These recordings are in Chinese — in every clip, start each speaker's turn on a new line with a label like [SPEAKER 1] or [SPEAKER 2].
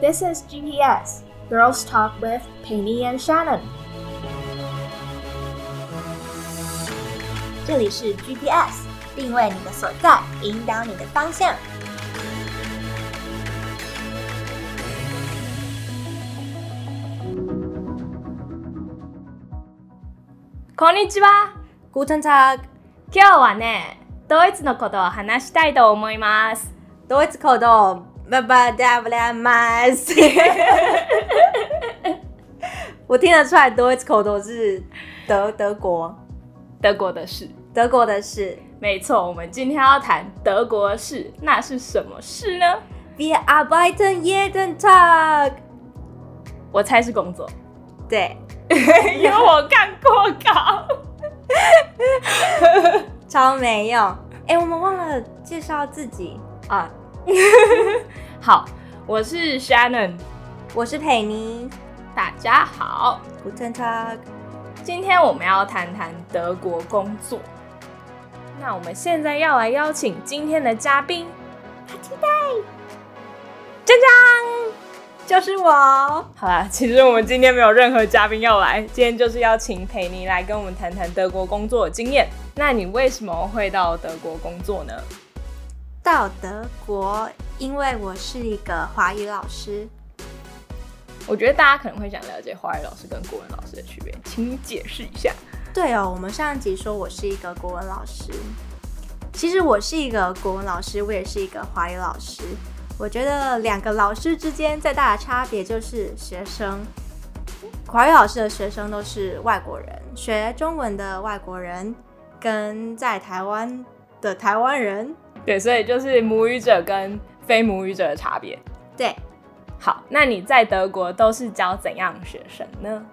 [SPEAKER 1] This is GPS Girls Talk with Penny and Shannon。
[SPEAKER 2] 这里是 GPS，定位你的所在，引导你的方向。
[SPEAKER 1] こんにちは。
[SPEAKER 2] Guten Tag，
[SPEAKER 1] 今日はね、ドイツのことを話したいと思います。
[SPEAKER 2] ドイツ口头ババダブラマス。我听得出来，ドイツ口头是德德国，
[SPEAKER 1] 德国的事。
[SPEAKER 2] 德国的事。
[SPEAKER 1] 没错，我们今天要谈德国的事，那是什么事呢？
[SPEAKER 2] Wir arbeiten jeden Tag。
[SPEAKER 1] 我猜是工作，
[SPEAKER 2] 对，
[SPEAKER 1] 因为我看过稿。
[SPEAKER 2] 超没用。哎、我们忘了介绍自己啊。
[SPEAKER 1] 好，我是 Shannon，
[SPEAKER 2] 我是佩妮。
[SPEAKER 1] 大家好。
[SPEAKER 2] Guten Tag。
[SPEAKER 1] 今天我们要谈谈德国工作。那我们现在要来邀请今天的嘉宾，
[SPEAKER 2] 好期待，
[SPEAKER 1] 江江。
[SPEAKER 2] 就是我。
[SPEAKER 1] 好啦，其实我们今天没有任何嘉宾要来，今天就是要请裴妮来跟我们谈谈德国工作的经验。那你为什么会到德国工作呢？
[SPEAKER 2] 到德国，因为我是一个华语老师。
[SPEAKER 1] 我觉得大家可能会想了解华语老师跟国文老师的区别，请你解释一下。
[SPEAKER 2] 对哦，我们上一集说我是一个国文老师，其实我是一个国文老师，我也是一个华语老师。我觉得两个老师之间最大的差别就是学生。华语老师的学生都是外国人，学中文的外国人跟在台湾的台湾人。
[SPEAKER 1] 对，所以就是母语者跟非母语者的差别。
[SPEAKER 2] 对，
[SPEAKER 1] 好，那你在德国都是教怎样的学生呢？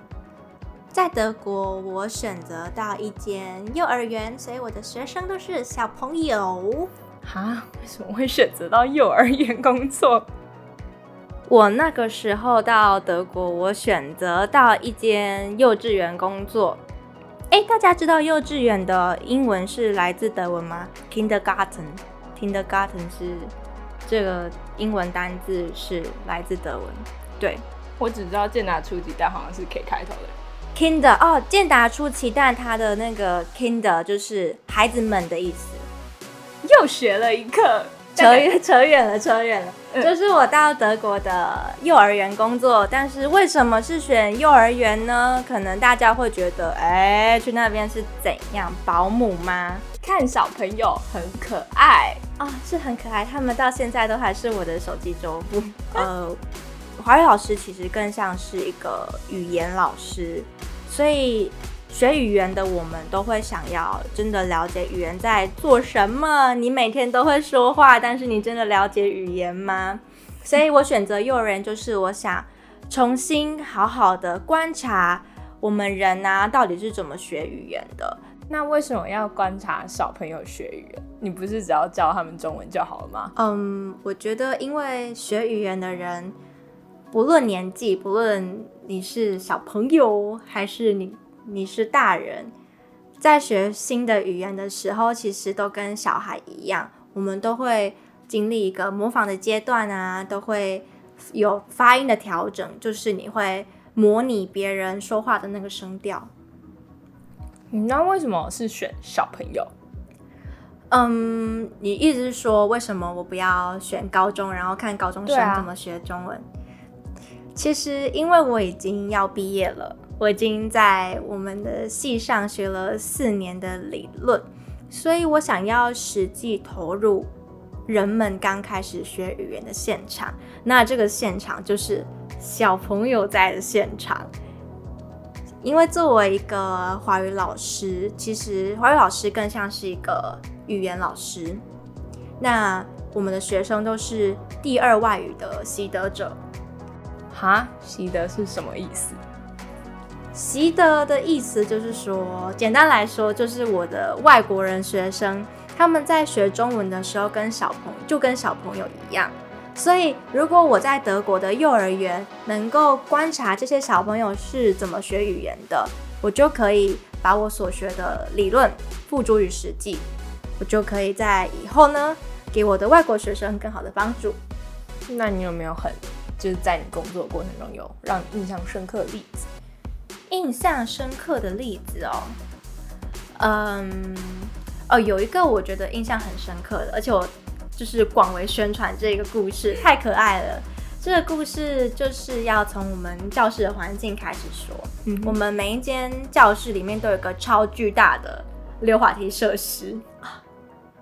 [SPEAKER 2] 在德国我选择到一间幼儿园，所以我的学生都是小朋友。
[SPEAKER 1] 啊，为什么会选择到幼儿园工作？
[SPEAKER 2] 我那个时候到德国，我选择到一间幼稚园工作。哎，大家知道幼稚园的英文是来自德文吗？Kindergarten，Kindergarten 是这个英文单字是来自德文。对
[SPEAKER 1] 我只知道健达初级，蛋好像是 K 开头的。
[SPEAKER 2] ，Kinder 哦，健达出奇蛋，它的那个 Kinder 就是孩子们的意思。
[SPEAKER 1] 又学了一课，
[SPEAKER 2] 扯远扯远了，扯远了。
[SPEAKER 1] 嗯
[SPEAKER 2] 就是我到德国的幼儿园工作，但是为什么是选幼儿园呢？可能大家会觉得，哎、去那边是怎样？保姆吗？
[SPEAKER 1] 看小朋友很可爱。
[SPEAKER 2] 啊、是很可爱，他们到现在都还是我的手机桌布。呃，华语老师其实更像是一个语言老师，所以学语言的我们都会想要真的了解语言在做什么。你每天都会说话，但是你真的了解语言吗？所以我选择幼儿园，就是我想重新好好的观察我们人啊到底是怎么学语言的。
[SPEAKER 1] 那为什么要观察小朋友学语言？你不是只要教他们中文就好了吗？
[SPEAKER 2] 嗯，我觉得因为学语言的人，不论年纪，不论你是小朋友还是你你是大人，在学新的语言的时候，其实都跟小孩一样，我们都会经历一个模仿的阶段啊，都会有发音的调整，就是你会模拟别人说话的那个声调。
[SPEAKER 1] 嗯那为什么是选小朋友？
[SPEAKER 2] 嗯，你意思是说，为什么我不要选高中，然后看高中生怎么学中文？其实，因为我已经要毕业了，我已经在我们的系上学了四年的理论，所以我想要实际投入人们刚开始学语言的现场。那这个现场就是小朋友在的现场。因为作为一个华语老师，其实华语老师更像是一个语言老师。那我们的学生都是第二外语的习得者。
[SPEAKER 1] 哈，习得是什么意思？
[SPEAKER 2] 习得的意思就是说，简单来说，就是我的外国人学生他们在学中文的时候，跟小朋就跟小朋友一样。所以，如果我在德国的幼儿园能够观察这些小朋友是怎么学语言的，我就可以把我所学的理论付诸于实际，我就可以在以后呢，给我的外国学生更好的帮助。
[SPEAKER 1] 那你有没有很就是在你工作过程中有让你印象深刻的例子？
[SPEAKER 2] 印象深刻的例子哦，嗯，哦，有一个我觉得印象很深刻的，而且我就是广为宣传这个故事，太可爱了。这个故事就是要从我们教室的环境开始说。嗯，我们每一间教室里面都有个超巨大的溜滑梯设施啊，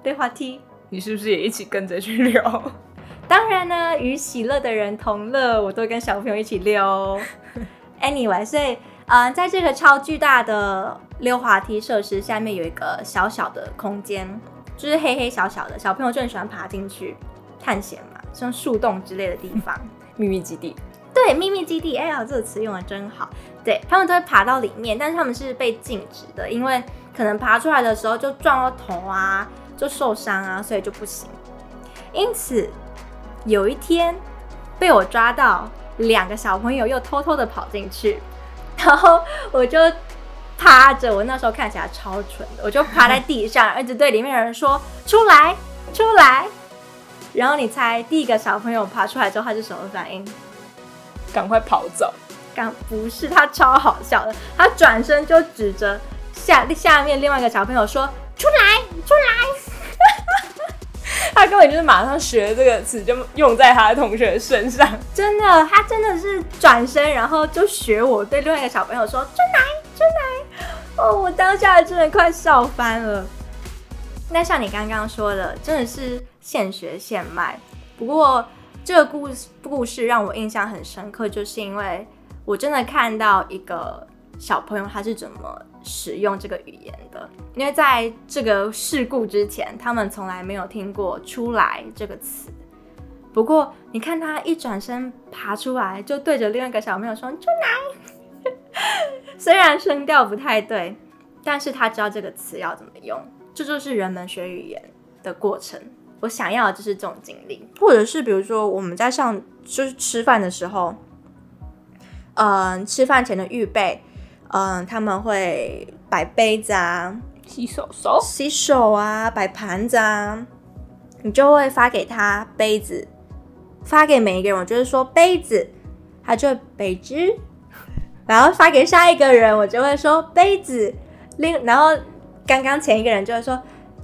[SPEAKER 2] 溜滑梯，
[SPEAKER 1] 你是不是也一起跟着去溜？
[SPEAKER 2] 当然呢，与喜乐的人同乐，我都跟小朋友一起溜。Anyway，所以，嗯，在这个超巨大的溜滑梯设施下面有一个小小的空间，就是黑黑小小的，小朋友就很喜欢爬进去探险嘛，像树洞之类的地方。
[SPEAKER 1] 秘密基地，
[SPEAKER 2] 对，秘密基地，哎呀，这个词用的真好。对他们都会爬到里面，但是他们是被禁止的，因为可能爬出来的时候就撞到头啊，就受伤啊，所以就不行。因此有一天被我抓到，两个小朋友又偷偷的跑进去，然后我就趴着，我那时候看起来超蠢的，我就趴在地上，一直对里面的人说：“出来，出来。”然后你猜，第一个小朋友爬出来之后，他是什么反应？
[SPEAKER 1] 赶快跑走！
[SPEAKER 2] 刚不是他超好笑的，他转身就指着下下面另外一个小朋友说：“出来，出来！”
[SPEAKER 1] 他根本就是马上学这个词，就用在他的同学身上。
[SPEAKER 2] 真的，他真的是转身，然后就学我对另外一个小朋友说：“出来，出来！”哦，我当下真的快笑翻了。那像你刚刚说的，真的是现学现卖。不过这个故事故事让我印象很深刻，就是因为我真的看到一个小朋友他是怎么使用这个语言的。因为在这个事故之前，他们从来没有听过“出来”这个词。不过你看他一转身爬出来，就对着另外一个小朋友说“出来”，虽然声调不太对，但是他知道这个词要怎么用。这就是人们学语言的过程。我想要的就是这种经历，或者是比如说我们在上就是吃饭的时候，嗯，吃饭前的预备，嗯，他们会摆杯子啊，
[SPEAKER 1] 洗手手，
[SPEAKER 2] 洗手啊，摆盘子啊，你就会发给他杯子，发给每一个人，我就是说杯子，他就杯子，然后发给下一个人，我就会说杯子，另然后。刚刚前一个人就会说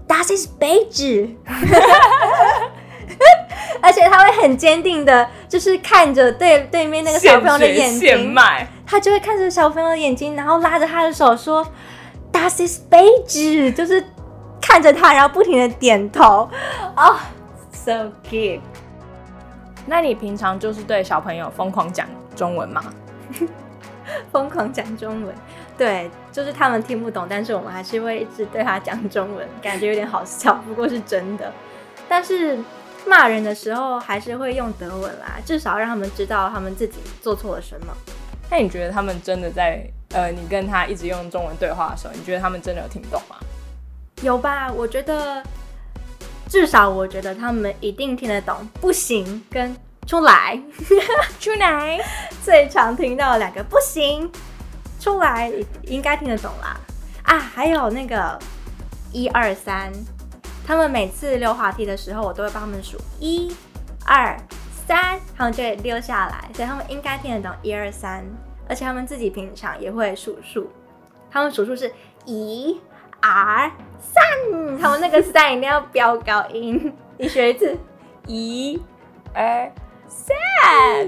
[SPEAKER 2] ，Das ist 杯子，而且他会很坚定的，就是看着对对面那个小朋友的眼睛，他就会看着小朋友的眼睛，然后拉着他的手说，Das ist 杯子，就是看着他，然后不停的点头。哦，so cute。
[SPEAKER 1] 那你平常就是对小朋友疯狂讲中文吗？
[SPEAKER 2] 疯狂讲中文。对，就是他们听不懂，但是我们还是会一直对他讲中文，感觉有点好笑，不过是真的。但是骂人的时候还是会用德文啦，至少让他们知道他们自己做错了什么。
[SPEAKER 1] 那你觉得他们真的在呃，你跟他一直用中文对话的时候，你觉得他们真的有听懂吗？
[SPEAKER 2] 有吧，我觉得至少我觉得他们一定听得懂。不行，跟出来，
[SPEAKER 1] 出来，
[SPEAKER 2] 最常听到两个不行。出来应该听得懂啦。啊！还有那个一二三，他们每次溜滑梯的时候，我都会帮他们数一二三，他们就会溜下来，所以他们应该听得懂一二三，而且他们自己平常也会数数，他们数数是一二三，他们那个 三一定要飙高音，你学一次。一二。三，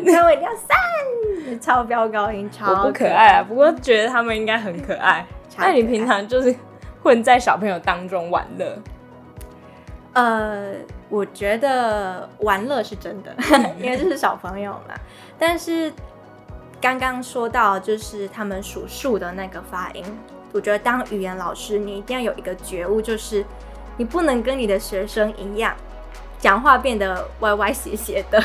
[SPEAKER 2] 他们一定要三，超标高音，超
[SPEAKER 1] 不可爱啊！不过觉得他们应该很可爱。那你平常就是混在小朋友当中玩乐？
[SPEAKER 2] 呃，我觉得玩乐是真的，因为这是小朋友嘛。但是刚刚说到就是他们数数的那个发音，我觉得当语言老师，你一定要有一个觉悟，就是你不能跟你的学生一样，讲话变得歪歪斜斜的。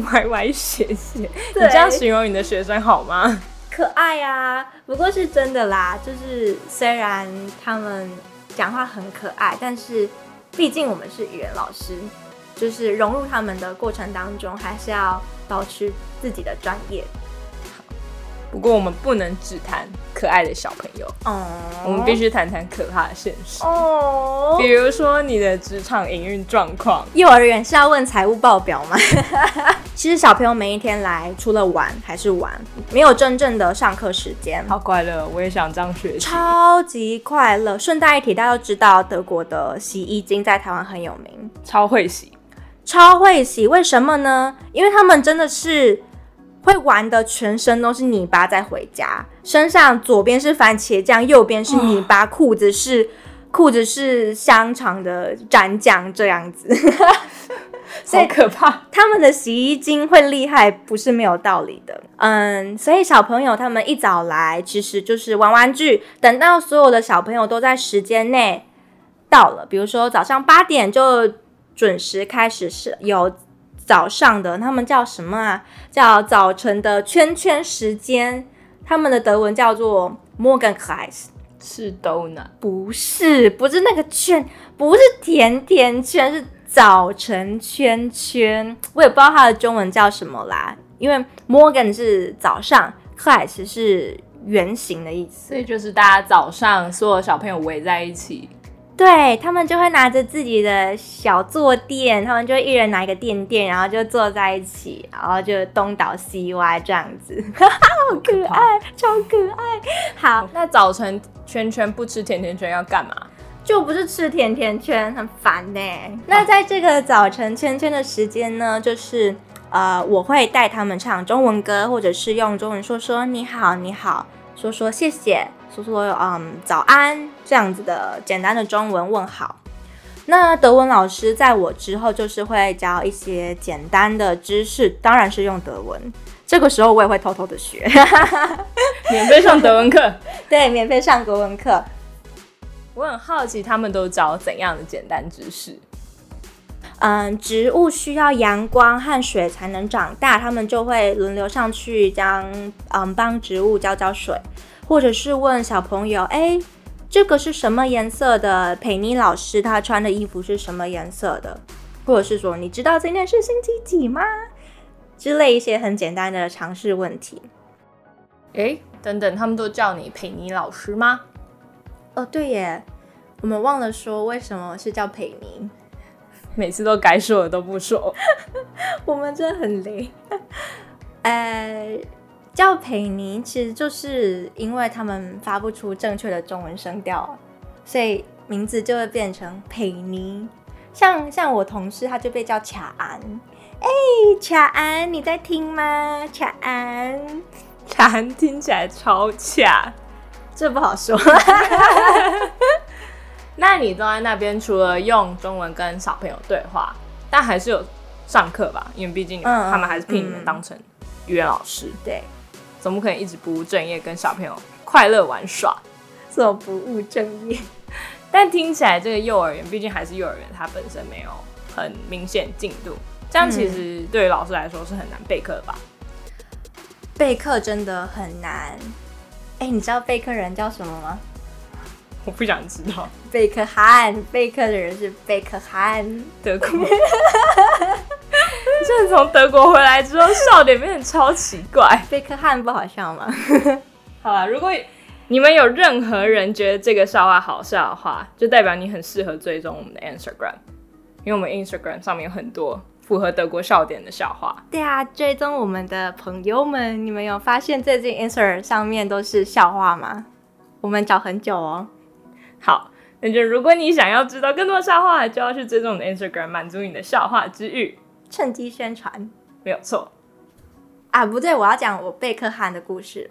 [SPEAKER 1] 歪歪斜斜，你这样形容你的学生好吗？
[SPEAKER 2] 可爱啊，不过是真的啦。就是虽然他们讲话很可爱，但是毕竟我们是语言老师，就是融入他们的过程当中，还是要保持自己的专业。
[SPEAKER 1] 不过我们不能只谈可爱的小朋友，
[SPEAKER 2] 哦，
[SPEAKER 1] 我们必须谈谈可怕的现实。
[SPEAKER 2] 哦
[SPEAKER 1] 比。如说你的职场营运状况，
[SPEAKER 2] 幼儿园是要问财务报表吗？其实小朋友每一天来，除了玩还是玩，没有真正的上课时间。
[SPEAKER 1] 好快乐，我也想这样学习。
[SPEAKER 2] 超级快乐！顺带一提，大家都知道德国的洗衣精在台湾很有名，
[SPEAKER 1] 超会洗，
[SPEAKER 2] 超会洗。为什么呢？因为他们真的是会玩的，全身都是泥巴再回家，身上左边是番茄酱，右边是泥巴，裤子是裤子是香肠的蘸酱这样子。所以
[SPEAKER 1] 可怕。
[SPEAKER 2] 他们的洗衣精会厉害，不是没有道理的。嗯，所以小朋友他们一早来，其实就是玩玩具。等到所有的小朋友都在时间内到了，比如说早上八点就准时开始是有早上的，他们叫什么啊？叫早晨的圈圈时间。他们的德文叫做 Morgenkreis。
[SPEAKER 1] 是 donut，
[SPEAKER 2] 不是，不是那个圈，不是甜甜圈，是早晨圈圈。我也不知道它的中文叫什么啦，因为 Morgan 是早上，Class 是圆形的意思
[SPEAKER 1] 所。以就是大家早上所有小朋友围在一起，
[SPEAKER 2] 对他们就会拿着自己的小坐垫，他们就一人拿一个垫垫，然后就坐在一起，然后就东倒西歪这样子，好可爱，超可爱。好，
[SPEAKER 1] 那早晨圈圈不吃甜甜圈要干嘛？
[SPEAKER 2] 就不是吃甜甜圈，很烦呢、那在这个早晨圈圈的时间呢，就是呃，我会带他们唱中文歌，或者是用中文说说你好，你好，说说谢谢，说说嗯早安这样子的简单的中文问好。那德文老师在我之后就是会教一些简单的知识，当然是用德文。这个时候我也会偷偷的学，
[SPEAKER 1] 免费上德文课。
[SPEAKER 2] 对，免费上国文课。
[SPEAKER 1] 我很好奇他们都教怎样的简单知识？
[SPEAKER 2] 嗯，植物需要阳光和水才能长大，他们就会轮流上去将嗯帮植物浇浇水，或者是问小朋友，哎，这个是什么颜色的？佩妮老师她穿的衣服是什么颜色的？或者是说，你知道今天是星期几吗？之类一些很简单的尝试问题。
[SPEAKER 1] 哎，等等，他们都叫你佩妮老师吗？
[SPEAKER 2] 哦，对耶，我们忘了说为什么是叫佩妮。
[SPEAKER 1] 每次都该说的都不说。
[SPEAKER 2] 我们真的很雷。呃，叫佩妮其实就是因为他们发不出正确的中文声调，所以名字就会变成佩妮。像像我同事他就被叫卡安，哎、卡安你在听吗？卡安，
[SPEAKER 1] 卡安听起来超卡。
[SPEAKER 2] 这不好说。
[SPEAKER 1] 那你都在那边，除了用中文跟小朋友对话，但还是有上课吧？因为毕竟他们还是聘你们
[SPEAKER 2] 嗯
[SPEAKER 1] 当成语言老师，
[SPEAKER 2] 对，
[SPEAKER 1] 总不可能一直不务正业跟小朋友 快乐玩耍。
[SPEAKER 2] 做不务正业。
[SPEAKER 1] 但听起来这个幼儿园毕竟还是幼儿园，它本身没有很明显进度，这样其实对于老师来说是很难备课的吧？
[SPEAKER 2] 备课真的很难。哎、你知道备课人叫什么吗？
[SPEAKER 1] 我不想知道
[SPEAKER 2] 贝克汉，备课的人是贝克汉。
[SPEAKER 1] 德国。就是从德国回来之后，笑点变得超奇怪。
[SPEAKER 2] 贝克汉不好笑吗？
[SPEAKER 1] 好了，如果你们有任何人觉得这个笑话好笑的话，就代表你很适合追踪我们的 Instagram，因为我们 Instagram 上面有很多符合德国笑点的笑话。
[SPEAKER 2] 对啊，追踪我们的朋友们，你们有发现最近 Instagram 上面都是笑话吗？我们找很久哦。
[SPEAKER 1] 好，那就如果你想要知道更多笑话，就要去追踪我们的 Instagram，满足你的笑话之欲。
[SPEAKER 2] 趁机宣传
[SPEAKER 1] 没有错，
[SPEAKER 2] 啊！不对，我要讲我贝克汉的故事。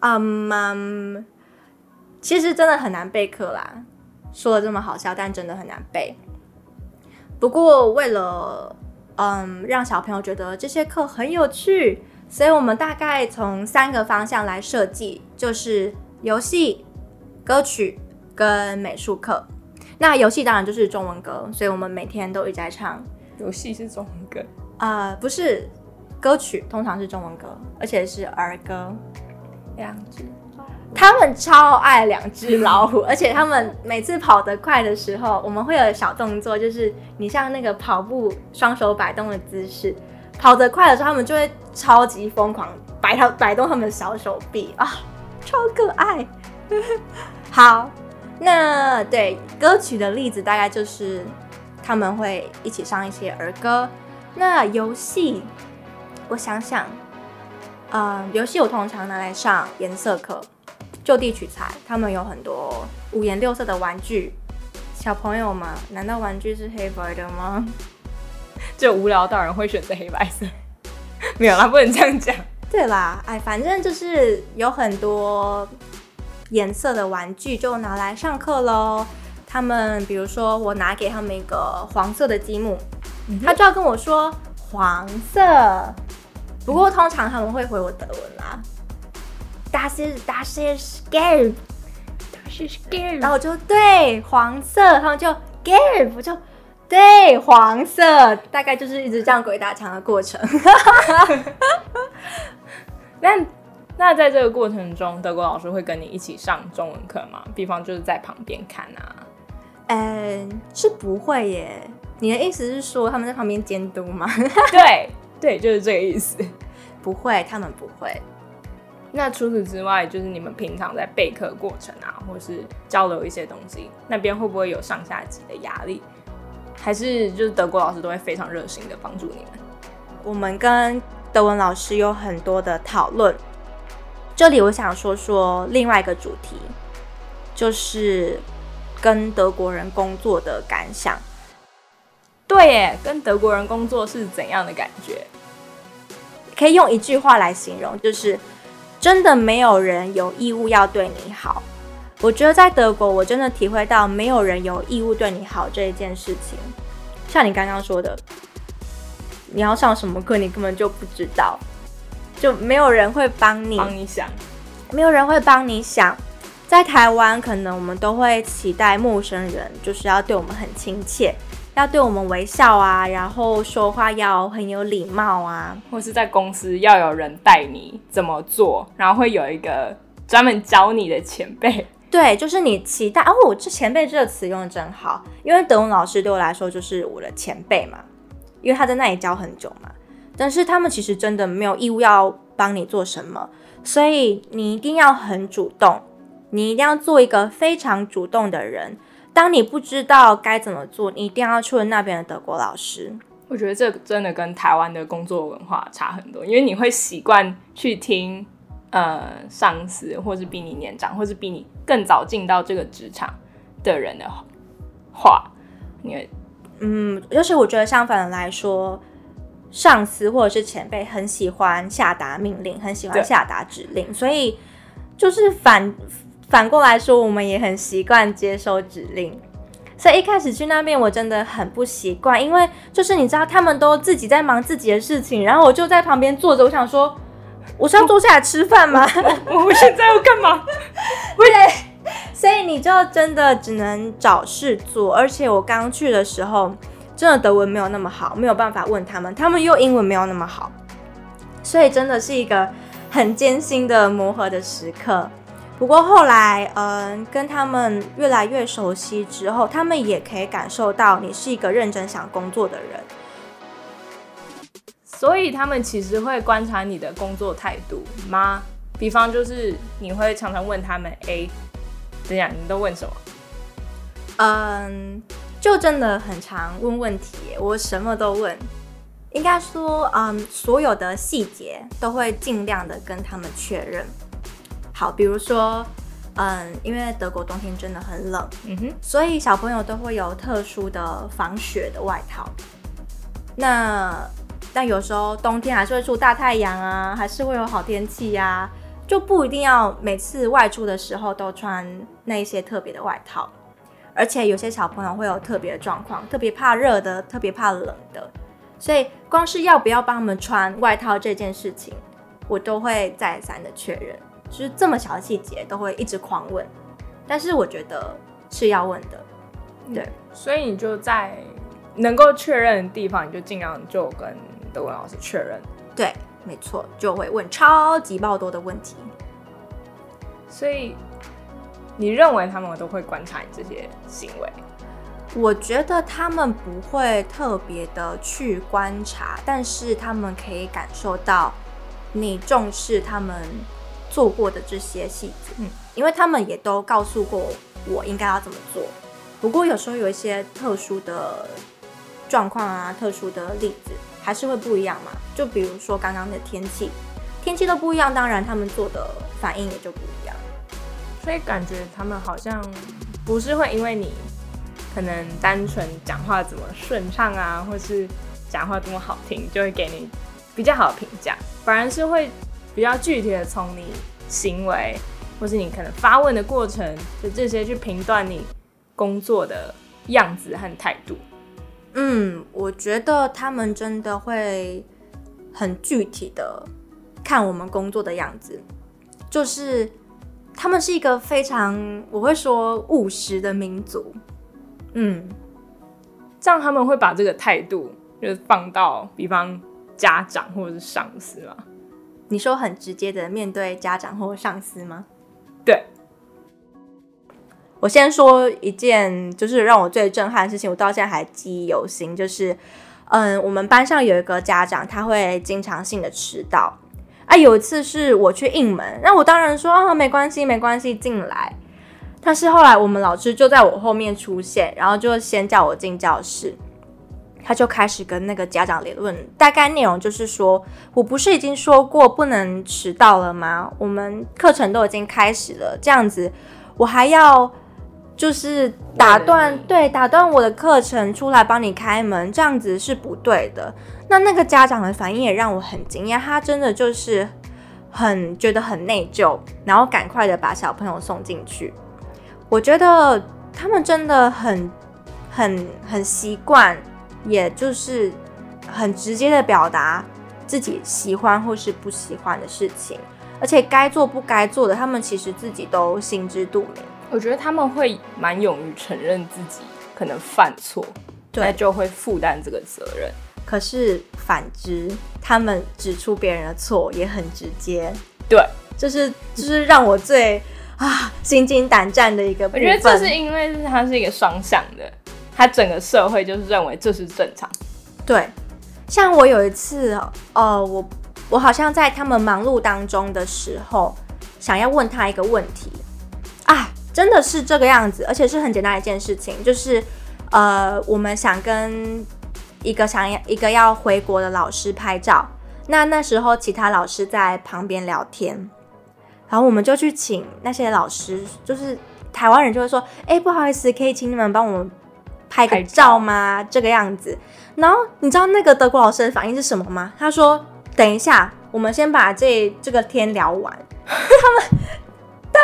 [SPEAKER 2] 嗯、嗯其实真的很难备课啦，说的这么好笑，但真的很难背。不过为了嗯让小朋友觉得这些课很有趣，所以我们大概从三个方向来设计，就是游戏、歌曲跟美术课。那游戏当然就是中文歌，所以我们每天都一直在唱。
[SPEAKER 1] 游戏是中文歌，
[SPEAKER 2] 呃，不是歌曲，通常是中文歌，而且是儿歌。
[SPEAKER 1] 两只。
[SPEAKER 2] 他们超爱两只老虎，而且他们每次跑得快的时候，我们会有小动作，就是你像那个跑步双手摆动的姿势，跑得快的时候，他们就会超级疯狂摆他 摆动他们的小手臂啊，超可爱。好，那对歌曲的例子大概就是他们会一起上一些儿歌。那游戏，我想想，呃，游戏我通常拿来上颜色课，就地取材。他们有很多五颜六色的玩具，小朋友嘛，难道玩具是黑白的吗？
[SPEAKER 1] 就无聊到人会选择黑白色？没有啦，不能这样讲。
[SPEAKER 2] 对啦，哎，反正就是有很多颜色的玩具，就拿来上课喽。他们比如说，我拿给他们一个黄色的积木。他就要跟我说黄色，不过通常他们会回我德文啦。Das ist das ist gelb，das ist gelb，然后我就对黄色，他们就 gelb，我就对黄色，大概就是一直这样鬼打墙的过程。
[SPEAKER 1] 那那在这个过程中，德国老师会跟你一起上中文课吗？比方就是在旁边看啊？
[SPEAKER 2] 嗯，是不会耶。你的意思是说他们在旁边监督吗？
[SPEAKER 1] 对，对，就是这个意思。
[SPEAKER 2] 不会，他们不会。
[SPEAKER 1] 那除此之外，就是你们平常在备课过程啊，或是交流一些东西，那边会不会有上下级的压力？还是就是德国老师都会非常热心的帮助你们？
[SPEAKER 2] 我们跟德文老师有很多的讨论。这里我想说说另外一个主题，就是跟德国人工作的感想。
[SPEAKER 1] 对耶，跟德国人工作是怎样的感觉？
[SPEAKER 2] 可以用一句话来形容，就是真的没有人有义务要对你好。我觉得在德国，我真的体会到没有人有义务对你好这一件事情。像你刚刚说的，你要上什么课，你根本就不知道，就没有人会帮你
[SPEAKER 1] 帮你想，
[SPEAKER 2] 没有人会帮你想。在台湾，可能我们都会期待陌生人就是要对我们很亲切。要对我们微笑啊，然后说话要很有礼貌啊，
[SPEAKER 1] 或是在公司要有人带你怎么做，然后会有一个专门教你的前辈。
[SPEAKER 2] 对，就是你期待哦，这前辈这个词用的真好，因为德文老师对我来说就是我的前辈嘛，因为他在那里教很久嘛。但是他们其实真的没有义务要帮你做什么，所以你一定要很主动，你一定要做一个非常主动的人。当你不知道该怎么做，你一定要去问那边的德国老师。
[SPEAKER 1] 我觉得这真的跟台湾的工作文化差很多，因为你会习惯去听呃上司，或是比你年长，或是比你更早进到这个职场的人的话。因为
[SPEAKER 2] 嗯，就是我觉得相反的来说，上司或者是前辈很喜欢下达命令，很喜欢下达指令，所以就是反。反过来说，我们也很习惯接收指令，所以一开始去那边我真的很不习惯，因为就是你知道他们都自己在忙自己的事情，然后我就在旁边坐着，我想说我是要坐下来吃饭吗？
[SPEAKER 1] 我现在要干嘛？
[SPEAKER 2] 对，所以你就真的只能找事做，而且我刚去的时候真的德文没有那么好，没有办法问他们，他们又英文没有那么好，所以真的是一个很艰辛的磨合的时刻。不过后来，嗯，跟他们越来越熟悉之后，他们也可以感受到你是一个认真想工作的人，
[SPEAKER 1] 所以他们其实会观察你的工作态度吗？比方就是你会常常问他们，哎，怎样？你都问什么？
[SPEAKER 2] 嗯，就真的很常问问题，我什么都问，应该说，嗯，所有的细节都会尽量的跟他们确认。好，比如说，嗯，因为德国冬天真的很冷，嗯哼，所以小朋友都会有特殊的防雪的外套。那但有时候冬天还是会出大太阳啊，还是会有好天气呀，就不一定要每次外出的时候都穿那些特别的外套。而且有些小朋友会有特别的状况，特别怕热的，特别怕冷的，所以光是要不要帮他们穿外套这件事情，我都会再三的确认。就是这么小的细节都会一直狂问，但是我觉得是要问的，对，
[SPEAKER 1] 所以你就在能够确认的地方，你就尽量就跟德文老师确认，
[SPEAKER 2] 对，没错，就会问超级爆多的问题。
[SPEAKER 1] 所以你认为他们都会观察你这些行为？
[SPEAKER 2] 我觉得他们不会特别的去观察，但是他们可以感受到。你重视他们做过的这些细节，嗯，因为他们也都告诉过我应该要怎么做。不过有时候有一些特殊的状况啊，特殊的例子还是会不一样嘛。就比如说刚刚的天气，天气都不一样，当然他们做的反应也就不一样。
[SPEAKER 1] 所以感觉他们好像不是会因为你可能单纯讲话怎么顺畅啊，或是讲话多么好听，就会给你比较好的评价，反而是会比较具体的从你行为，或是你可能发问的过程，就这些去评断你工作的样子和态度。
[SPEAKER 2] 嗯，我觉得他们真的会很具体的看我们工作的样子，就是他们是一个非常我会说务实的民族。嗯，
[SPEAKER 1] 这样他们会把这个态度就是放到比方家长或者是上司吗？
[SPEAKER 2] 你说很直接的面对家长或上司吗？
[SPEAKER 1] 对。
[SPEAKER 2] 我先说一件，就是让我最震撼的事情，我到现在还记忆犹新。就是，嗯，我们班上有一个家长，他会经常性的迟到。啊，有一次是我去应门，那我当然说啊，没关系，没关系，进来。但是后来我们老师就在我后面出现，然后就先叫我进教室，他就开始跟那个家长理论，大概内容就是说，我不是已经说过不能迟到了吗？我们课程都已经开始了，这样子我还要。就是打断，对，打断我的课程出来帮你开门，这样子是不对的。那那个家长的反应也让我很惊讶，他真的就是很觉得很内疚，然后赶快的把小朋友送进去。我觉得他们真的很、很、很习惯，也就是很直接的表达自己喜欢或是不喜欢的事情，而且该做不该做的，他们其实自己都心知肚明。
[SPEAKER 1] 我觉得他们会蛮勇于承认自己可能犯错，对，就会负担这个责任。
[SPEAKER 2] 可是反之，他们指出别人的错也很直接，
[SPEAKER 1] 对，
[SPEAKER 2] 就是就是让我最啊心惊胆战的一个部分。
[SPEAKER 1] 我觉得这是因为它是一个双向的，他整个社会就是认为这是正常。
[SPEAKER 2] 对，像我有一次，呃，我我好像在他们忙碌当中的时候，想要问他一个问题，啊。真的是这个样子，而且是很简单一件事情，就是，呃，我们想跟一个想要一个要回国的老师拍照，那那时候其他老师在旁边聊天，然后我们就去请那些老师，就是台湾人就会说，哎，不好意思，可以请你们帮我们拍个照吗？这个样子，然后你知道那个德国老师的反应是什么吗？他说，等一下，我们先把这这个天聊完，他们。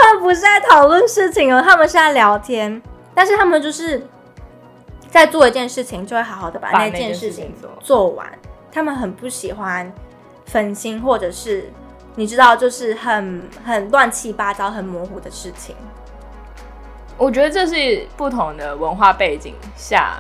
[SPEAKER 2] 他们不是在讨论事情哦，他们是在聊天。但是他们就是在做一件事情，就会好好的把那件事情做完。他们很不喜欢分心，或者是你知道，就是很很乱七八糟、很模糊的事情。
[SPEAKER 1] 我觉得这是不同的文化背景下，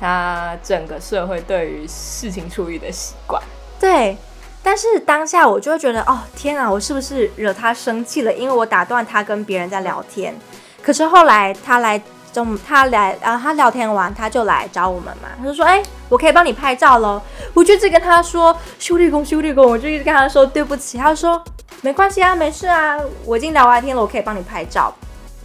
[SPEAKER 1] 他整个社会对于事情处理的习惯。
[SPEAKER 2] 对。但是当下我就会觉得，哦天啊，我是不是惹他生气了？因为我打断他跟别人在聊天。可是后来他来中，他来，然后他聊天完，他就来找我们嘛。他就说，哎，我可以帮你拍照喽。我就一直跟他说，修理工，修理工，我就一直跟他说对不起。他说没关系啊，没事啊，我已经聊完天了，我可以帮你拍照。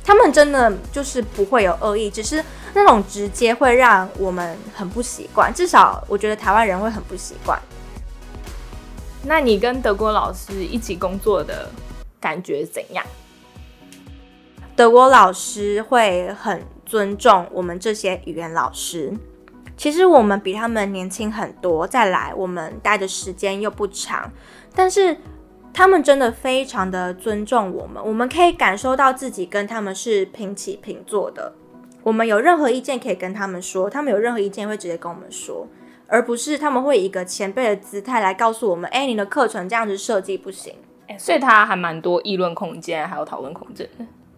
[SPEAKER 2] 他们真的就是不会有恶意，只是那种直接会让我们很不习惯。至少我觉得台湾人会很不习惯。
[SPEAKER 1] 那你跟德国老师一起工作的感觉怎样？
[SPEAKER 2] 德国老师会很尊重我们这些语言老师。其实我们比他们年轻很多，再来我们待的时间又不长，但是他们真的非常的尊重我们。我们可以感受到自己跟他们是平起平坐的。我们有任何意见可以跟他们说，他们有任何意见会直接跟我们说。而不是他们会以一个前辈的姿态来告诉我们：“哎，你的课程这样子设计不行。”
[SPEAKER 1] 哎，所以他还蛮多议论空间，还有讨论空间。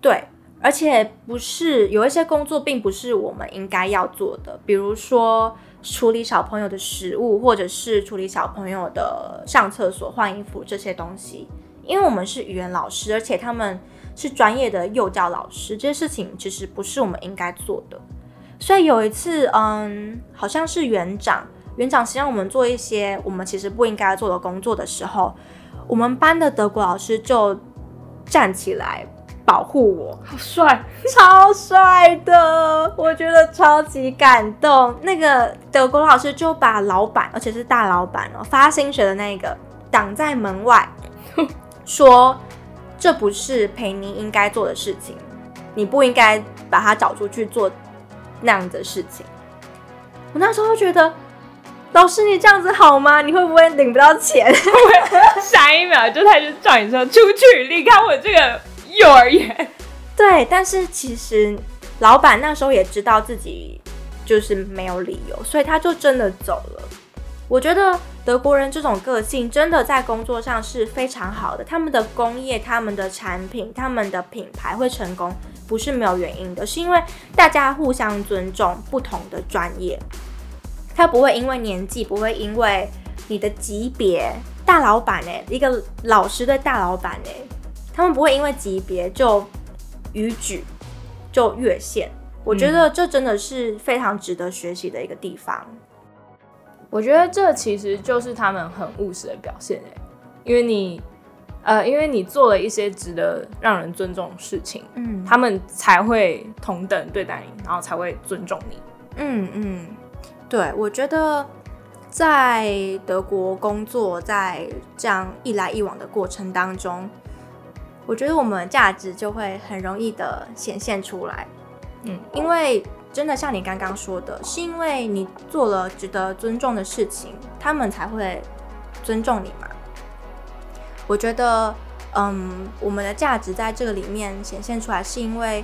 [SPEAKER 2] 对，而且不是有一些工作并不是我们应该要做的，比如说处理小朋友的食物，或者是处理小朋友的上厕所、换衣服这些东西。因为我们是语言老师，而且他们是专业的幼教老师，这些事情其实不是我们应该做的。所以有一次，嗯，好像是园长。园长希望我们做一些我们其实不应该做的工作的时候，我们班的德国老师就站起来保护我，
[SPEAKER 1] 好帅，
[SPEAKER 2] 超帅的，我觉得超级感动。那个德国老师就把老板，而且是大老板哦，发薪水的那个挡在门外，说这不是培尼应该做的事情，你不应该把他找出去做那样的事情。我那时候觉得，老师你这样子好吗？你会不会领不到钱？
[SPEAKER 1] 下一秒就他就叫你说出去，离开我这个 幼儿园。
[SPEAKER 2] 对，但是其实老板那时候也知道自己就是没有理由，所以他就真的走了。我觉得德国人这种个性真的在工作上是非常好的，他们的工业、他们的产品、他们的品牌会成功，不是没有原因的，是因为大家互相尊重不同的专业。他不会因为年纪，不会因为你的级别，大老板哎，一个老师的大老板哎，他们不会因为级别就逾矩就越线。我觉得这真的是非常值得学习的一个地方。
[SPEAKER 1] 我觉得这其实就是他们很务实的表现哎，因为你，呃，因为你做了一些值得让人尊重的事情，嗯，他们才会同等对待你，然后才会尊重你。
[SPEAKER 2] 嗯嗯，对，我觉得在德国工作，在这样一来一往的过程当中，我觉得我们价值就会很容易的显现出来。嗯，因为。真的像你刚刚说的，是因为你做了值得尊重的事情，他们才会尊重你嘛？我觉得，嗯，我们的价值在这个里面显现出来，是因为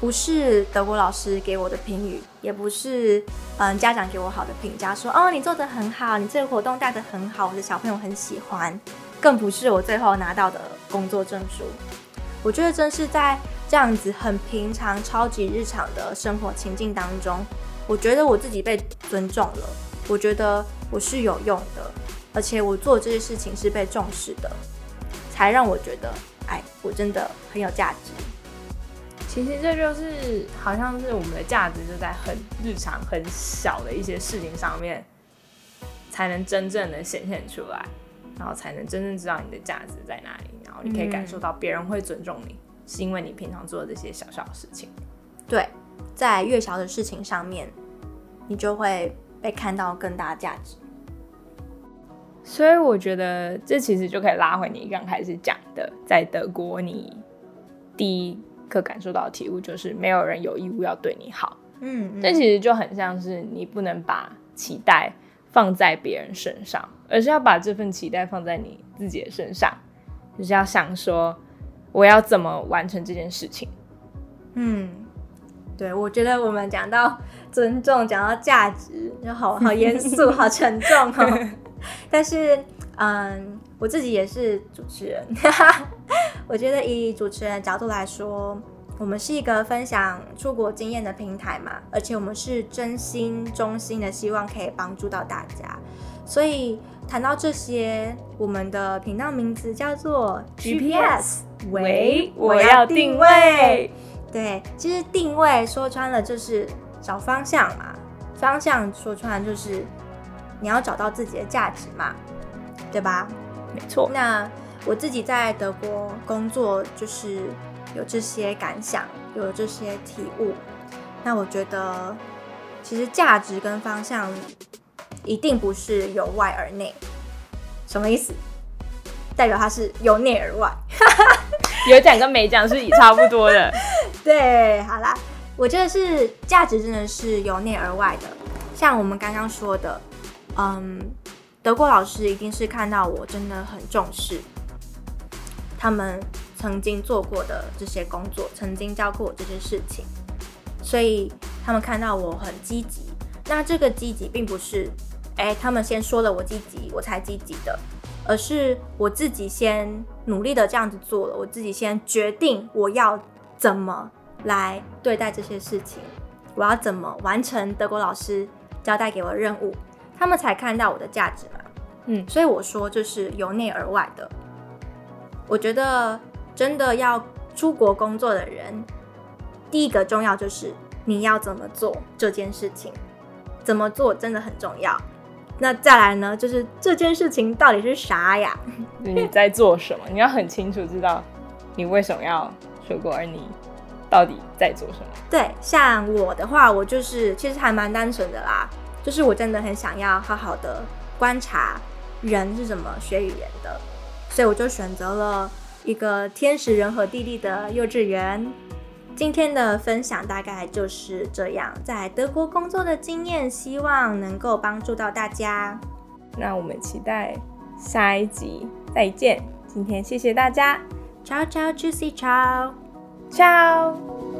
[SPEAKER 2] 不是德国老师给我的评语，也不是嗯家长给我好的评价，说哦你做的很好，你这个活动带的很好，我的小朋友很喜欢，更不是我最后拿到的工作证书。我觉得真是在。这样子很平常、超级日常的生活情境当中，我觉得我自己被尊重了，我觉得我是有用的，而且我做这些事情是被重视的，才让我觉得，哎，我真的很有价值。
[SPEAKER 1] 其实这就是好像是我们的价值就在很日常、很小的一些事情上面，才能真正的显现出来，然后才能真正知道你的价值在哪里，然后你可以感受到别人会尊重你。是因为你平常做的这些小小的事情，
[SPEAKER 2] 对，在越小的事情上面，你就会被看到更大的价值。
[SPEAKER 1] 所以我觉得这其实就可以拉回你刚开始讲的，在德国你第一个感受到的体悟就是没有人有义务要对你好。嗯，这其实就很像是你不能把期待放在别人身上，而是要把这份期待放在你自己的身上，就是要想说。我要怎么完成这件事情？
[SPEAKER 2] 嗯，对，我觉得我们讲到尊重，讲到价值，就好好严肃，好沉重哦。但是，嗯，我自己也是主持人，我觉得以主持人的角度来说，我们是一个分享出国经验的平台嘛，而且我们是真心衷心的希望可以帮助到大家，所以。谈到这些，我们的频道名字叫做 GPS，
[SPEAKER 1] 喂，我要定位。
[SPEAKER 2] 对，其实定位说穿了就是找方向嘛，方向说穿了就是你要找到自己的价值嘛，对吧？
[SPEAKER 1] 没错。
[SPEAKER 2] 那我自己在德国工作，就是有这些感想，有这些体悟。那我觉得，其实价值跟方向。一定不是由外而内，什么意思？代表它是由内而外，
[SPEAKER 1] 有讲跟没讲是差不多的。
[SPEAKER 2] 对，好啦，我觉得是价值真的是由内而外的。像我们刚刚说的，嗯，德国老师一定是看到我真的很重视他们曾经做过的这些工作，曾经教过我这些事情，所以他们看到我很积极。那这个积极并不是。哎，他们先说了我积极，我才积极的，而是我自己先努力的这样子做了，我自己先决定我要怎么来对待这些事情，我要怎么完成德国老师交代给我的任务，他们才看到我的价值嘛。嗯，所以我说就是由内而外的。我觉得真的要出国工作的人，第一个重要就是你要怎么做这件事情，怎么做真的很重要。那再来呢，就是这件事情到底是啥呀？
[SPEAKER 1] 你在做什么？你要很清楚知道你为什么要出国，而你到底在做什么。
[SPEAKER 2] 对，像我的话，我就是其实还蛮单纯的啦，就是我真的很想要好好的观察人是怎么学语言的，所以我就选择了一个天时人和地利的幼稚园。今天的分享大概就是这样，在德国工作的经验，希望能够帮助到大家。
[SPEAKER 1] 那我们期待下一集再见。今天谢谢大家
[SPEAKER 2] ，ciao ciao juicy ciao
[SPEAKER 1] ciao。